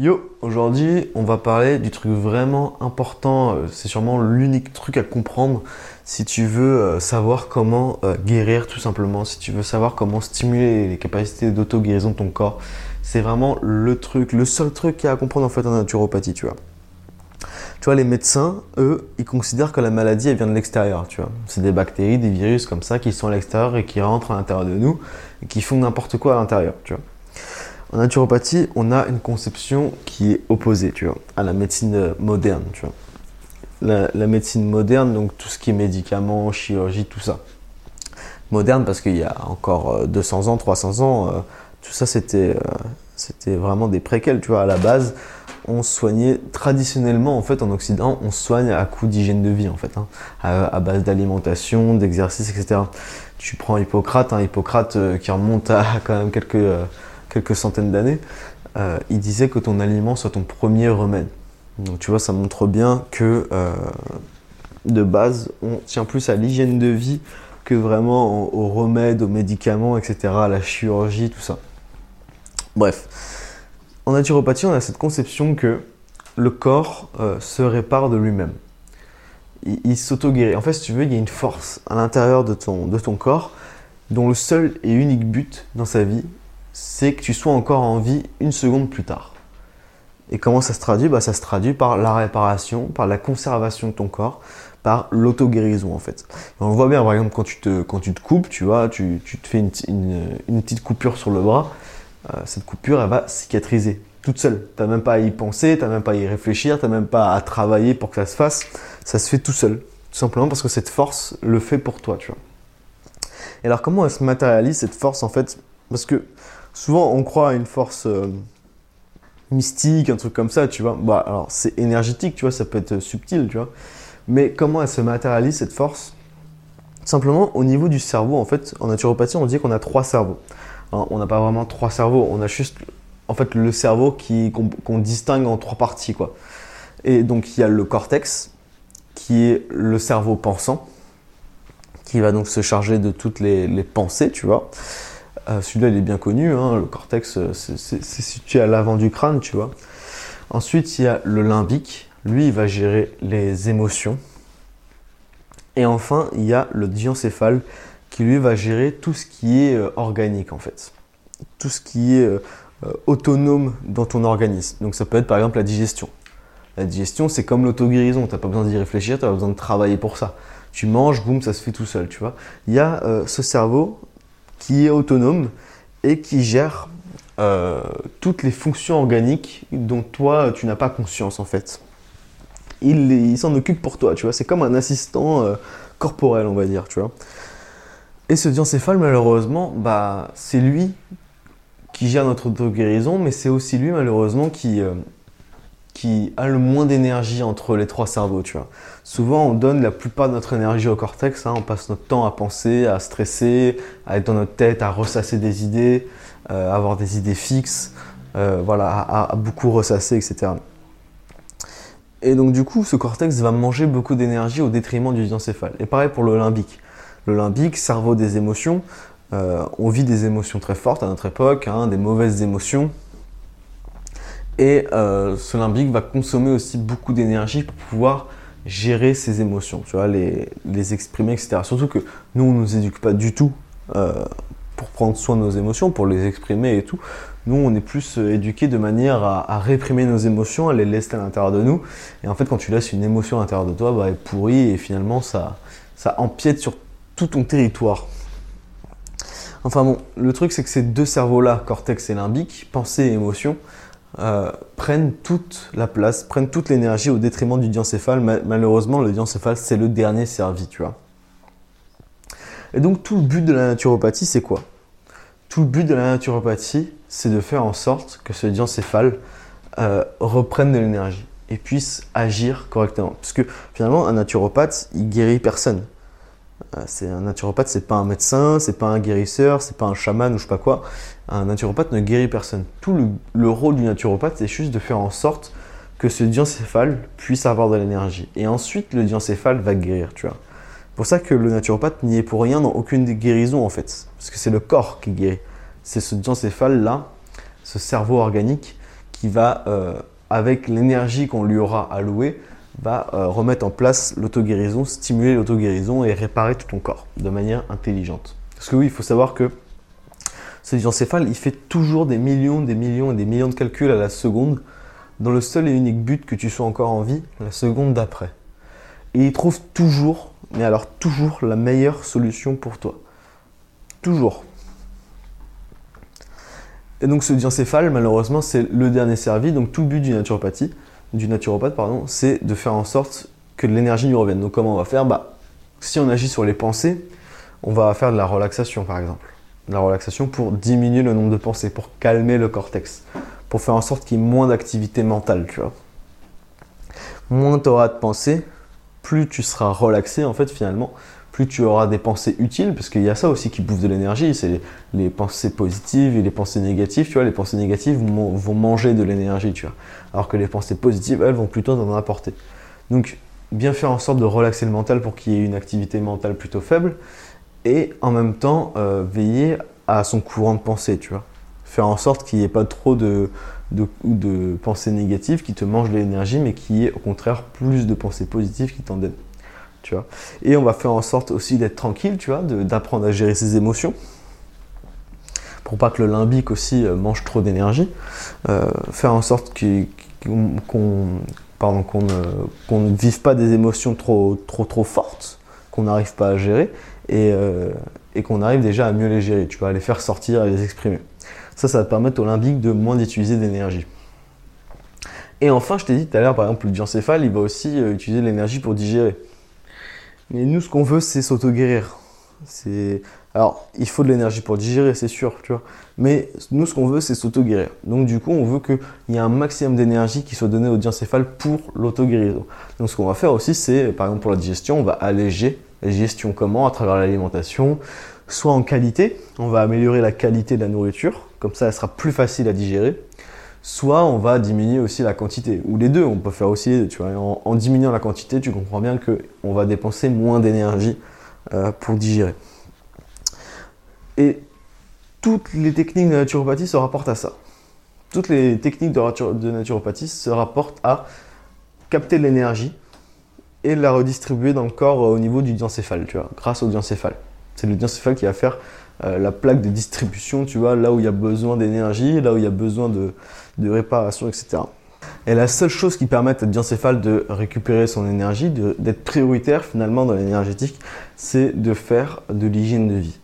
Yo, aujourd'hui on va parler du truc vraiment important, euh, c'est sûrement l'unique truc à comprendre si tu veux euh, savoir comment euh, guérir tout simplement, si tu veux savoir comment stimuler les capacités d'auto-guérison de ton corps. C'est vraiment le truc, le seul truc qu'il y a à comprendre en fait en naturopathie, tu vois. Tu vois, les médecins, eux, ils considèrent que la maladie, elle vient de l'extérieur, tu vois. C'est des bactéries, des virus comme ça qui sont à l'extérieur et qui rentrent à l'intérieur de nous et qui font n'importe quoi à l'intérieur, tu vois. En naturopathie, on a une conception qui est opposée, tu vois, à la médecine moderne, tu vois. La, médecine moderne, donc tout ce qui est médicaments, chirurgie, tout ça. Moderne parce qu'il y a encore 200 euh, ans, 300 ans, euh, tout ça c'était euh, c'était vraiment des préquels, tu. À la base, on soignait traditionnellement, en fait, en Occident, on soigne à coup d'hygiène de vie, en fait, hein, à, base d'alimentation, d'exercice, etc. Tu prends Hippocrate, hein, Hippocrate qui remonte à quand même quelques quelques centaines d'années, euh, il disait que ton aliment soit ton premier remède. Donc tu vois, ça montre bien que euh, de base, on tient plus à l'hygiène de vie que vraiment aux remèdes, aux médicaments, etc., à la chirurgie, tout ça. Bref, en naturopathie, on a cette conception que le corps euh, se répare de lui-même. Il, s'auto-guérit. En fait, si tu veux, il y a une force à l'intérieur de ton, de ton corps dont le seul et unique but dans sa vie, c'est que tu sois encore en vie une seconde plus tard. Et comment ça se traduit? Bah, Ça se traduit par la réparation, par la conservation de ton corps, par l'auto-guérison en fait. on le voit bien par exemple quand tu te, quand tu te coupes, tu vois, tu, tu te fais une, une, petite coupure sur le bras, euh, cette coupure elle va cicatriser toute seule. Tu même pas à y penser, tu même pas à y réfléchir, tu même pas à travailler pour que ça se fasse. Ça se fait tout seul. Tout simplement parce que cette force le fait pour toi, tu vois. Et alors comment elle se matérialise cette force en fait? Parce que souvent on croit à une force euh, mystique, un truc comme ça, tu vois. Bah, alors c'est énergétique, tu vois, ça peut être subtil, tu vois. Mais comment elle se matérialise cette force? Simplement au niveau du cerveau, en fait, en naturopathie, on dit qu'on a trois cerveaux. on n'a pas vraiment trois cerveaux, on a juste en fait le cerveau qu'on distingue en trois parties, quoi. Et donc il y a le cortex, qui est le cerveau pensant, qui va donc se charger de toutes les pensées, tu vois. Euh, celui-là, il est bien connu. Hein, le cortex, euh, c'est situé à l'avant du crâne, tu vois. Ensuite, il y a le limbique. Lui, il va gérer les émotions. Et enfin, il y a le diencéphale qui, lui, va gérer tout ce qui est euh, organique, en fait. Tout ce qui est autonome dans ton organisme. Donc, ça peut être, par exemple, la digestion. La digestion, c'est comme l'auto-guérison. Tu n'as pas besoin d'y réfléchir, tu n'as pas besoin de travailler pour ça. Tu manges, boum, ça se fait tout seul, tu vois. Il y a ce cerveau qui est autonome et qui gère euh, toutes les fonctions organiques dont toi tu n'as pas conscience en fait. Il, s'en occupe pour toi, tu vois. C'est comme un assistant euh, corporel, on va dire, tu vois. Et ce diencéphale, malheureusement, bah, c'est lui qui gère notre auto-guérison, mais c'est aussi lui, malheureusement, qui, euh, qui a le moins d'énergie entre les trois cerveaux, tu vois. Souvent, on donne la plupart de notre énergie au cortex, hein. on passe notre temps à penser, à stresser, à être dans notre tête, à ressasser des idées, euh, avoir des idées fixes, euh, voilà, à, beaucoup ressasser, etc. Et donc du coup, ce cortex va manger beaucoup d'énergie au détriment du diencéphale. Et pareil pour le limbique. Cerveau des émotions, euh, on vit des émotions très fortes à notre époque, hein, des mauvaises émotions, et euh, ce limbique va consommer aussi beaucoup d'énergie pour pouvoir gérer ses émotions, tu vois, les, les exprimer, etc. Surtout que nous, on ne nous éduque pas du tout euh, pour prendre soin de nos émotions, pour les exprimer et tout. Nous, on est plus euh, éduqués de manière à, réprimer nos émotions, à les laisser à l'intérieur de nous. Et en fait, quand tu laisses une émotion à l'intérieur de toi, bah, elle pourrit et finalement, ça, ça empiète sur tout ton territoire. Enfin bon, le truc, c'est que ces deux cerveaux-là, cortex et limbique, pensée et émotion, euh, prennent toute la place, prennent toute l'énergie au détriment du diencéphale. Malheureusement, le diencéphale, c'est le dernier servi, tu vois. Et donc, tout le but de la naturopathie, c'est quoi? Tout le but de la naturopathie, c'est de faire en sorte que ce diencéphale euh, reprenne de l'énergie et puisse agir correctement. Parce que finalement, un naturopathe, il guérit personne. Euh, c'est un naturopathe, c'est pas un médecin, c'est pas un guérisseur, c'est pas un chaman ou je sais pas quoi. Un naturopathe ne guérit personne. Tout le, rôle du naturopathe, c'est juste de faire en sorte que ce diencéphale puisse avoir de l'énergie. Et ensuite, le diencéphale va guérir, tu vois. Pour ça que le naturopathe n'y est pour rien dans aucune des guérisons, en fait. Parce que c'est le corps qui guérit. C'est ce diencéphale-là, ce cerveau organique, qui va, avec l'énergie qu'on lui aura allouée, va remettre en place l'auto-guérison, stimuler l'auto-guérison et réparer tout ton corps de manière intelligente. Parce que oui, il faut savoir que ce diencéphale, il fait toujours des millions, des millions et des millions de calculs à la seconde, dans le seul et unique but que tu sois encore en vie la seconde d'après. Et il trouve toujours, mais alors toujours, la meilleure solution pour toi. Toujours. Et donc ce diencéphale, malheureusement, c'est le dernier servi. Donc tout but du naturopathie, du naturopathe, pardon, c'est de faire en sorte que l'énergie lui revienne. Donc comment on va faire? Bah, si on agit sur les pensées, on va faire de la relaxation, par exemple la relaxation pour diminuer le nombre de pensées, pour calmer le cortex, pour faire en sorte qu'il y ait moins d'activité mentale. Moins tu auras de pensées, plus tu seras relaxé en fait finalement, plus tu auras des pensées utiles, parce qu'il y a ça aussi qui bouffe de l'énergie, c'est les, pensées positives et les pensées négatives, tu vois, les pensées négatives vont, manger de l'énergie, tu vois, alors que les pensées positives, elles, vont plutôt en apporter. Donc, bien faire en sorte de relaxer le mental pour qu'il y ait une activité mentale plutôt faible, et en même temps euh, veiller à son courant de pensée, tu vois. Faire en sorte qu'il n'y ait pas trop de, de, pensées négatives qui te mangent de l'énergie, mais qu'il y ait au contraire plus de pensées positives qui t'en donnent. Vois. Et on va faire en sorte aussi d'être tranquille, tu vois, d'apprendre à gérer ses émotions. Pour pas que le limbique aussi euh, mange trop d'énergie. Euh, faire en sorte qu'on ne, vive pas des émotions trop, trop, trop fortes, qu'on n'arrive pas à gérer euh, et, qu'on arrive déjà à mieux les gérer, tu vas les faire sortir, à les exprimer. Ça, ça va permettre au limbique de moins d'utiliser d'énergie. Et enfin, je t'ai dit tout à l'heure, par exemple, le diencéphale, il va aussi euh, utiliser l'énergie pour digérer. Mais nous, ce qu'on veut, c'est s'auto-guérir. Alors, il faut de l'énergie pour digérer, c'est sûr, tu vois. Mais nous, ce qu'on veut, c'est s'auto-guérir. Donc, du coup, on veut qu'il y ait un maximum d'énergie qui soit donnée au diencéphale pour l'auto-guérison. Donc, ce qu'on va faire aussi, c'est, par exemple, pour la digestion, on va alléger la gestion comment? À travers l'alimentation, soit en qualité, on va améliorer la qualité de la nourriture, comme ça elle sera plus facile à digérer, soit on va diminuer aussi la quantité, ou les deux, on peut faire aussi, tu vois, en, diminuant la quantité, tu comprends bien qu'on va dépenser moins d'énergie euh, pour digérer. Et toutes les techniques de naturopathie se rapportent à ça. Toutes les techniques de naturopathie se rapportent à capter l'énergie et la redistribuer dans le corps euh, au niveau du diencéphale, tu vois, grâce au diencéphale. C'est le diencéphale qui va faire euh, la plaque de distribution, tu vois, là où il y a besoin d'énergie, là où il y a besoin de, réparation, etc. Et la seule chose qui permet à diencéphale de récupérer son énergie, d'être prioritaire finalement dans l'énergétique, c'est de faire de l'hygiène de vie.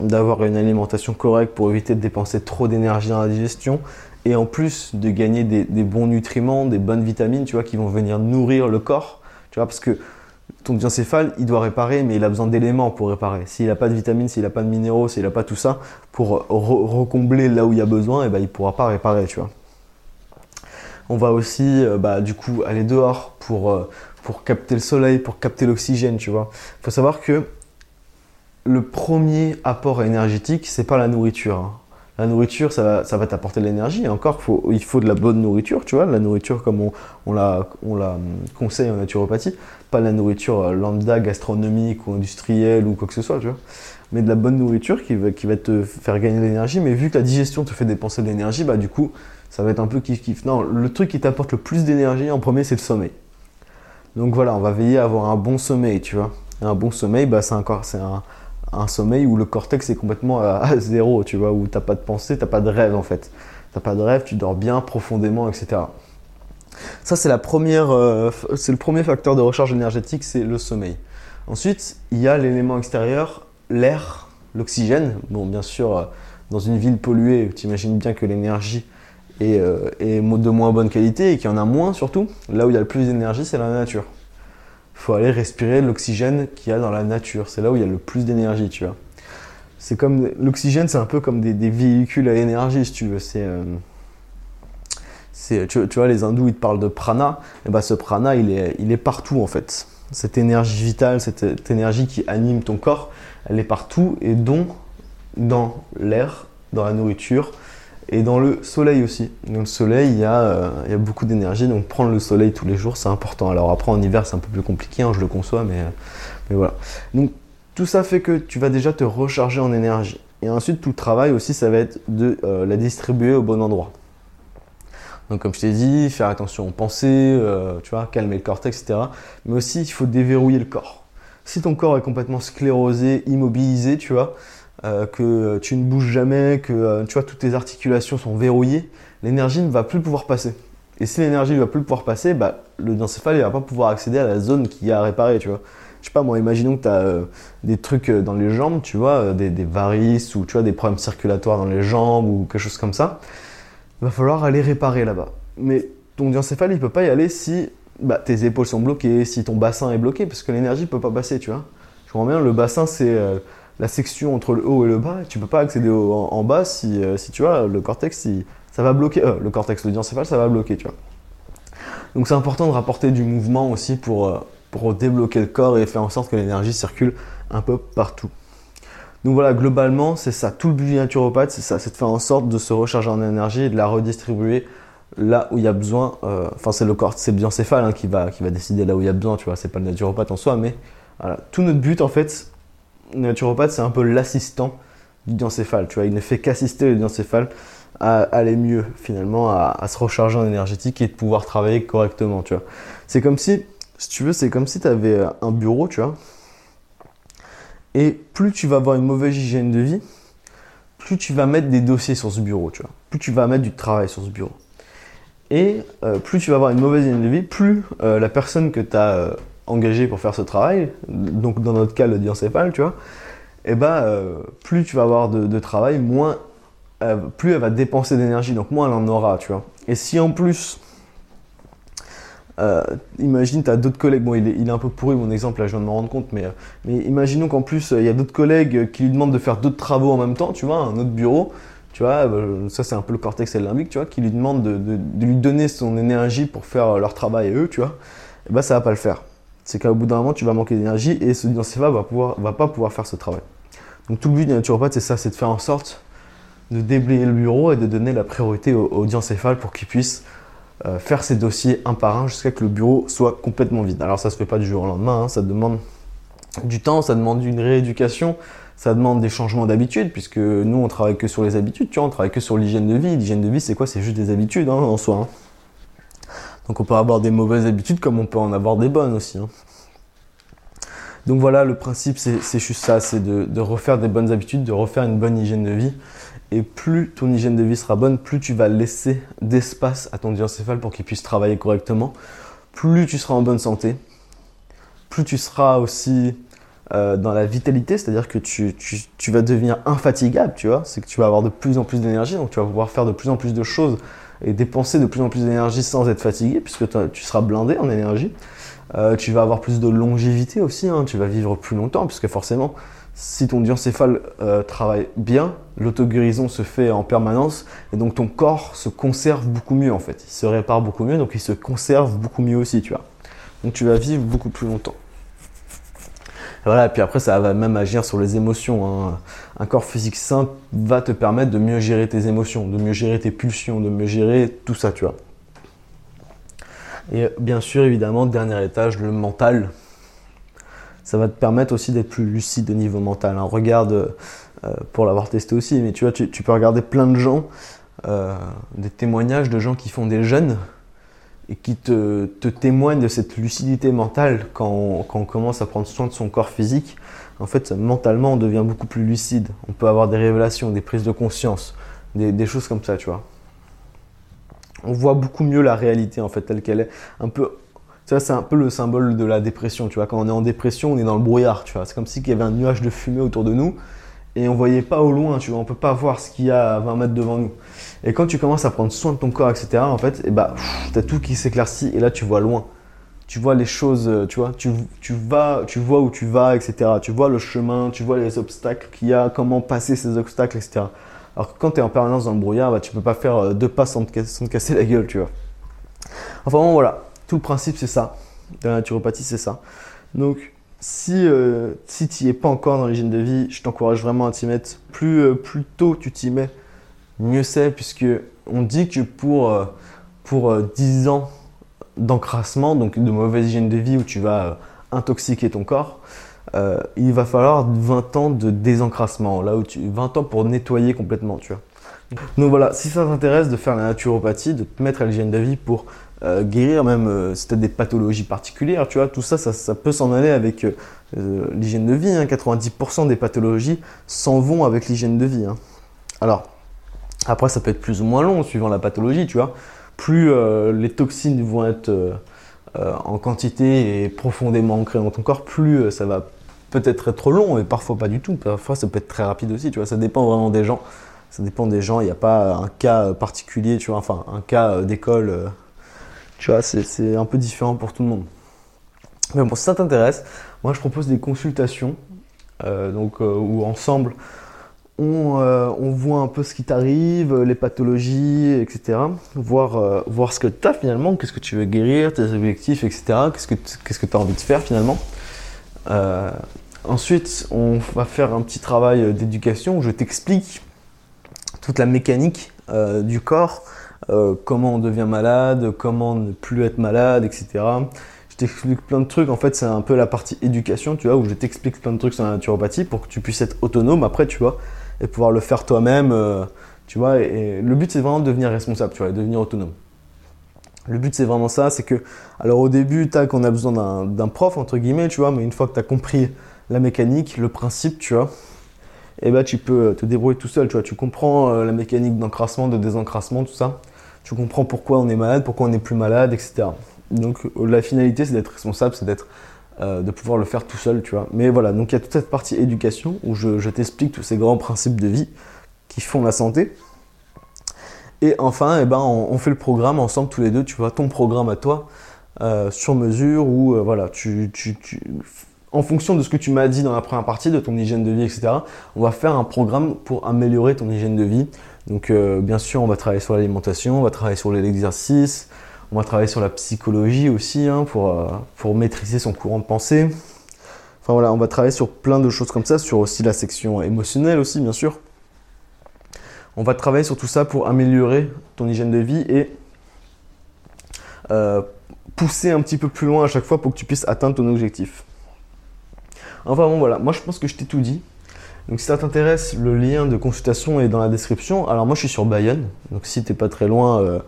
D'avoir une alimentation correcte pour éviter de dépenser trop d'énergie dans la digestion et en plus de gagner des, des, bons nutriments, des bonnes vitamines, tu vois, qui vont venir nourrir le corps tu vois, parce que ton diencéphale, il doit réparer, mais il a besoin d'éléments pour réparer. S'il n'a pas de vitamines, s'il n'a pas de minéraux, s'il n'a pas tout ça, pour recombler là où il y a besoin, et eh ben, il ne pourra pas réparer, tu vois. On va aussi, euh, bah, du coup, aller dehors pour, euh, pour capter le soleil, pour capter l'oxygène, tu vois. Il faut savoir que le premier apport énergétique, c'est pas la nourriture. Hein. La nourriture, ça va, t'apporter de l'énergie. Encore, il faut de la bonne nourriture, tu vois. La nourriture comme on, la, on la conseille en naturopathie. Pas la nourriture euh, lambda, gastronomique ou industrielle ou quoi que ce soit, tu vois. Mais de la bonne nourriture qui va, qui va te faire gagner de l'énergie. Mais vu que la digestion te fait dépenser de l'énergie, bah du coup, ça va être un peu kiff-kiff. Non, le truc qui t'apporte le plus d'énergie en premier, c'est le sommeil. Donc voilà, on va veiller à avoir un bon sommeil, tu vois. un bon sommeil, bah, c'est encore, c'est un, un sommeil où le cortex est complètement à, zéro, tu vois, où t'as pas de pensée, t'as pas de rêve en fait. T'as pas de rêve, tu dors bien profondément, etc. Ça, euh, c'est le premier facteur de recharge énergétique, c'est le sommeil. Ensuite, il y a l'élément extérieur, l'air, l'oxygène. Bon, bien sûr, euh, dans une ville polluée, tu imagines bien que l'énergie est, euh, de moins bonne qualité et qu'il y en a moins surtout. Là où il y a le plus d'énergie, c'est la nature il faut aller respirer l'oxygène qu'il y a dans la nature. C'est là où il y a le plus d'énergie, tu vois. L'oxygène, c'est un peu comme des, véhicules à énergie, si tu veux. Tu, vois, les hindous, ils te parlent de prana. Et ben, ce prana, il est, partout en fait. Cette énergie vitale, cette énergie qui anime ton corps, elle est partout et dont dans l'air, dans la nourriture, et dans le soleil aussi. Dans le soleil, il y a, euh, beaucoup d'énergie, donc prendre le soleil tous les jours, c'est important. Alors après, en hiver, c'est un peu plus compliqué, hein, je le conçois, mais, euh, mais voilà. Donc tout ça fait que tu vas déjà te recharger en énergie. Et ensuite, tout le travail aussi, ça va être de euh, la distribuer au bon endroit. Donc comme je t'ai dit, faire attention aux pensées, euh, tu vois, calmer le cortex, etc. Mais aussi, il faut déverrouiller le corps. Si ton corps est complètement sclérosé, immobilisé, tu vois, euh, que tu ne bouges jamais, que euh, tu vois, toutes tes articulations sont verrouillées, l'énergie ne va plus pouvoir passer. Et si l'énergie ne va plus pouvoir passer, bah, le diencéphale ne va pas pouvoir accéder à la zone qui a à réparer, tu vois. Je sais pas, moi, imaginons que tu as des trucs dans les jambes, tu vois, des, des, varices ou tu vois, des problèmes circulatoires dans les jambes ou quelque chose comme ça va falloir aller réparer là-bas. Mais ton diencéphale, il peut pas y aller si bah, tes épaules sont bloquées, si ton bassin est bloqué, parce que l'énergie ne peut pas passer, tu vois. Je comprends bien, le bassin, c'est euh, la section entre le haut et le bas, et tu peux pas accéder en, bas si, euh, si, tu vois, le cortex, si, ça va bloquer, euh, le cortex, le diencéphale, ça va bloquer, tu vois. Donc c'est important de rapporter du mouvement aussi pour, pour débloquer le corps et faire en sorte que l'énergie circule un peu partout. Donc voilà, globalement, c'est ça. Tout le but du naturopathe, c'est ça. C'est de faire en sorte de se recharger en énergie et de la redistribuer là où il y a besoin. Euh, enfin, c'est le corps, c'est le biocéphale hein, qui, va, qui va décider là où il y a besoin, tu vois. C'est pas le naturopathe en soi, mais voilà. Tout notre but, en fait, le naturopathe, c'est un peu l'assistant du diencéphale, tu vois. Il ne fait qu'assister le diencéphale à aller mieux, finalement, à, à, se recharger en énergétique et de pouvoir travailler correctement, tu vois. C'est comme si, si tu veux, c'est comme si tu avais un bureau, tu vois et plus tu vas avoir une mauvaise hygiène de vie, plus tu vas mettre des dossiers sur ce bureau, tu vois. Plus tu vas mettre du travail sur ce bureau. Et euh, plus tu vas avoir une mauvaise hygiène de vie, plus euh, la personne que tu as euh, engagée pour faire ce travail, donc dans notre cas le diencéphale, tu vois, et eh ben, plus tu vas avoir de, de travail, moins, plus elle va dépenser d'énergie, donc moins elle en aura, tu vois. Et si en plus euh, imagine, tu as d'autres collègues, bon, il est, un peu pourri mon exemple, là, je viens de me rendre compte, mais, euh, mais imaginons qu'en plus, euh, il y a d'autres collègues qui lui demandent de faire d'autres travaux en même temps, tu vois, un autre bureau, tu vois, ça c'est un peu le cortex et limbique, tu vois, qui lui demandent de, lui donner son énergie pour faire leur travail eux, tu vois, et bah ça va pas le faire. C'est qu'au bout d'un moment, tu vas manquer d'énergie et ce diencéphale va, va pas pouvoir faire ce travail. Donc tout le but du naturopathe, c'est ça, c'est de faire en sorte de déblayer le bureau et de donner la priorité au, au pour qu'il puisse euh, faire ces dossiers un par un jusqu'à que le bureau soit complètement vide. Alors ça se fait pas du jour au lendemain, hein. ça demande du temps, ça demande une rééducation, ça demande des changements d'habitude, puisque nous on travaille que sur les habitudes, tu vois, on travaille que sur l'hygiène de vie. L'hygiène de vie c'est quoi? C'est juste des habitudes hein, en soi. Hein. Donc on peut avoir des mauvaises habitudes comme on peut en avoir des bonnes aussi. Donc voilà, le principe c'est juste ça, c'est de, refaire des bonnes habitudes, de refaire une bonne hygiène de vie et plus ton hygiène de vie sera bonne, plus tu vas laisser d'espace à ton diencéphale pour qu'il puisse travailler correctement. Plus tu seras en bonne santé, plus tu seras aussi euh, dans la vitalité, c'est-à-dire que tu, vas devenir infatigable, tu vois. C'est que tu vas avoir de plus en plus d'énergie, donc tu vas pouvoir faire de plus en plus de choses et dépenser de plus en plus d'énergie sans être fatigué, puisque tu seras blindé en énergie. Euh, tu vas avoir plus de longévité aussi, hein. tu vas vivre plus longtemps, puisque forcément, si ton diencéphale euh, travaille bien, l'auto-guérison se fait en permanence et donc ton corps se conserve beaucoup mieux en fait. Il se répare beaucoup mieux donc il se conserve beaucoup mieux aussi, tu vois. Donc tu vas vivre beaucoup plus longtemps. Voilà, et puis après ça va même agir sur les émotions. Hein. Un corps physique sain va te permettre de mieux gérer tes émotions, de mieux gérer tes pulsions, de mieux gérer tout ça, tu vois. Et bien sûr, évidemment, dernier étage, le mental ça va te permettre aussi d'être plus lucide au niveau mental. Hein. Regarde, euh, pour l'avoir testé aussi, mais tu vois, tu, peux regarder plein de gens, euh, des témoignages de gens qui font des jeûnes et qui te, témoignent de cette lucidité mentale quand on, commence à prendre soin de son corps physique. En fait, mentalement, on devient beaucoup plus lucide. On peut avoir des révélations, des prises de conscience, des, des choses comme ça, tu vois. On voit beaucoup mieux la réalité, en fait, telle qu'elle est. Un peu ça, c'est un peu le symbole de la dépression. Tu vois, quand on est en dépression, on est dans le brouillard. Tu vois, c'est comme si il y avait un nuage de fumée autour de nous et on voyait pas au loin. Tu vois, on peut pas voir ce qu'il y a à 20 mètres devant nous. Et quand tu commences à prendre soin de ton corps, etc., en fait, et eh bah, as tout qui s'éclaircit et là, tu vois loin. Tu vois les choses, euh, tu vois, tu, tu, vas, tu vois où tu vas, etc. Tu vois le chemin, tu vois les obstacles qu'il y a, comment passer ces obstacles, etc. Alors que quand tu es en permanence dans le brouillard, bah, tu peux pas faire euh, deux pas sans te, sans te casser la gueule, tu vois. Enfin bon, voilà. Tout le principe, c'est ça. De la naturopathie, c'est ça. Donc, si, euh, si tu n'y es pas encore dans l'hygiène de vie, je t'encourage vraiment à t'y mettre. Plus, euh, plus tôt tu t'y mets, mieux c'est, puisque on dit que pour, euh, pour 10 ans d'encrassement, donc de mauvaise hygiène de vie où tu vas intoxiquer ton corps, il va falloir 20 ans de désencrassement, là où tu, 20 ans pour nettoyer complètement, tu vois. Donc voilà, si ça t'intéresse de faire la naturopathie, de te mettre à l'hygiène de vie pour euh, guérir même euh, des pathologies particulières, tu vois, tout ça, ça, peut s'en aller avec euh, l'hygiène de vie. 90% hein. des pathologies s'en vont avec l'hygiène de vie. Hein. Alors, après, ça peut être plus ou moins long suivant la pathologie, tu vois. Plus les toxines vont être en quantité et profondément ancrées dans ton corps, plus ça va peut-être être long et parfois pas du tout. Parfois, ça peut être très rapide aussi, tu vois. Ça dépend vraiment des gens. Ça dépend des gens. Il n'y a pas un cas particulier, tu vois. Enfin, un cas d'école c'est un peu différent pour tout le monde. Mais bon, si ça t'intéresse, moi je propose des consultations, euh, donc, euh, où ensemble on, euh, on, voit un peu ce qui t'arrive, les pathologies, etc. Voir, voir ce que tu as finalement, qu'est-ce que tu veux guérir, tes objectifs, etc. Qu'est-ce que tu as envie de faire finalement. ensuite, on va faire un petit travail d'éducation où je t'explique toute la mécanique du corps, euh, comment on devient malade, comment ne plus être malade, etc. Je t'explique plein de trucs. En fait, c'est un peu la partie éducation, tu vois, où je t'explique plein de trucs sur la naturopathie pour que tu puisses être autonome après, tu vois, et pouvoir le faire toi-même, euh, tu vois. Et, le but, c'est vraiment de devenir responsable, tu vois, et de devenir autonome. Le but, c'est vraiment ça, c'est que, alors au début, tac, on a besoin d'un prof, entre guillemets, tu vois, mais une fois que tu as compris la mécanique, le principe, tu vois, et eh ben, tu peux te débrouiller tout seul, tu vois. Tu comprends euh, la mécanique d'encrassement, de désencrassement, tout ça tu comprends pourquoi on est malade, pourquoi on n'est plus malade, etc. Donc euh, la finalité, c'est d'être responsable, c'est d'être euh, de pouvoir le faire tout seul, tu vois. Mais voilà, donc il y a toute cette partie éducation où je, t'explique tous ces grands principes de vie qui font la santé. Et enfin, eh ben, on, fait le programme ensemble tous les deux, tu vois, ton programme à toi, euh, sur mesure, où voilà, tu, tu, en fonction de ce que tu m'as dit dans la première partie, de ton hygiène de vie, etc., on va faire un programme pour améliorer ton hygiène de vie, donc euh, bien sûr, on va travailler sur l'alimentation, on va travailler sur l'exercice, on va travailler sur la psychologie aussi hein, pour, euh, pour maîtriser son courant de pensée. Enfin voilà, on va travailler sur plein de choses comme ça, sur aussi la section émotionnelle aussi, bien sûr. On va travailler sur tout ça pour améliorer ton hygiène de vie et euh, pousser un petit peu plus loin à chaque fois pour que tu puisses atteindre ton objectif. Enfin bon voilà, moi je pense que je t'ai tout dit. Donc si ça t'intéresse, le lien de consultation est dans la description. Alors moi je suis sur Bayonne, donc si t'es pas très loin, euh,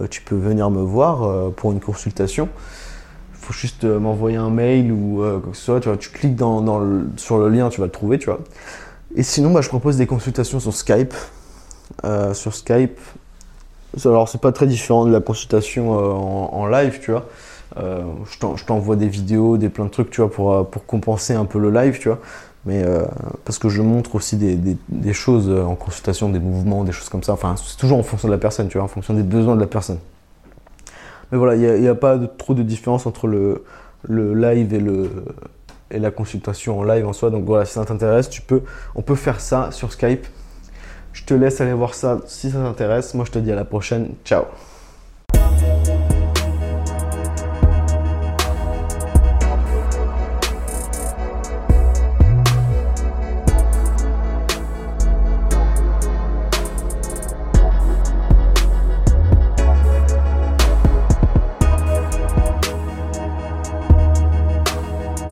euh, tu peux venir me voir euh, pour une consultation. Il faut juste m'envoyer un mail ou quoi que ce soit. Tu, vois, tu cliques sur le lien, tu vas le trouver, tu vois. Et sinon, bah, je propose des consultations sur Skype. sur Skype, alors c'est pas très différent de la consultation en, live, tu vois. Je t'envoie des vidéos, des plein de trucs, tu vois, pour, pour compenser un peu le live, tu vois mais euh, parce que je montre aussi des, choses en consultation, des mouvements, des choses comme ça. Enfin, c'est toujours en fonction de la personne, tu vois, en fonction des besoins de la personne. Mais voilà, il n'y a, pas trop de différence entre le, live et, et la consultation en live en soi. Donc voilà, si ça t'intéresse, tu peux, on peut faire ça sur Skype. Je te laisse aller voir ça si ça t'intéresse. Moi, je te dis à la prochaine. Ciao